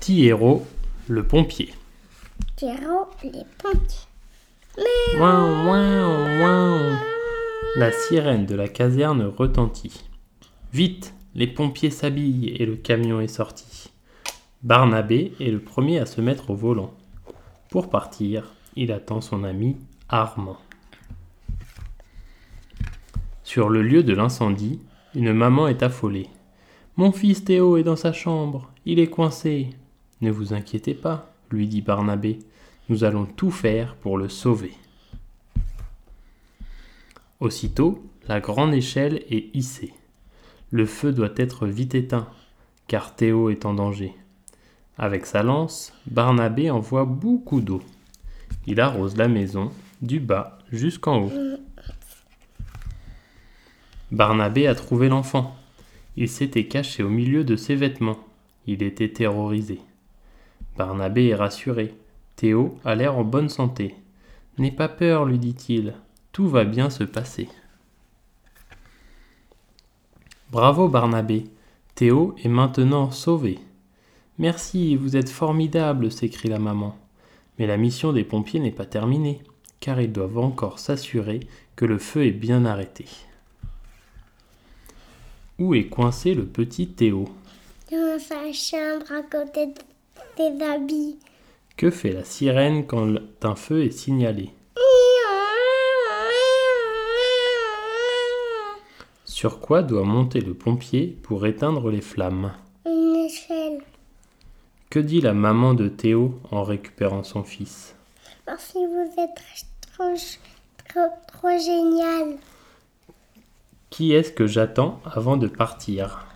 Tiero, le pompier. Ouin, ouin, ouin. La sirène de la caserne retentit. Vite, les pompiers s'habillent et le camion est sorti. Barnabé est le premier à se mettre au volant. Pour partir, il attend son ami Armand. Sur le lieu de l'incendie, une maman est affolée. Mon fils Théo est dans sa chambre, il est coincé. Ne vous inquiétez pas, lui dit Barnabé, nous allons tout faire pour le sauver. Aussitôt, la grande échelle est hissée. Le feu doit être vite éteint, car Théo est en danger. Avec sa lance, Barnabé envoie beaucoup d'eau. Il arrose la maison, du bas jusqu'en haut. Barnabé a trouvé l'enfant. Il s'était caché au milieu de ses vêtements. Il était terrorisé. Barnabé est rassuré. Théo a l'air en bonne santé. N'aie pas peur, lui dit-il. Tout va bien se passer. Bravo Barnabé. Théo est maintenant sauvé. Merci, vous êtes formidable, s'écrie la maman. Mais la mission des pompiers n'est pas terminée, car ils doivent encore s'assurer que le feu est bien arrêté. Où est coincé le petit Théo? Dans sa chambre à côté de habits. Que fait la sirène quand un feu est signalé Sur quoi doit monter le pompier pour éteindre les flammes Une échelle. Que dit la maman de Théo en récupérant son fils Merci, vous êtes trop, trop, trop génial. Qui est-ce que j'attends avant de partir.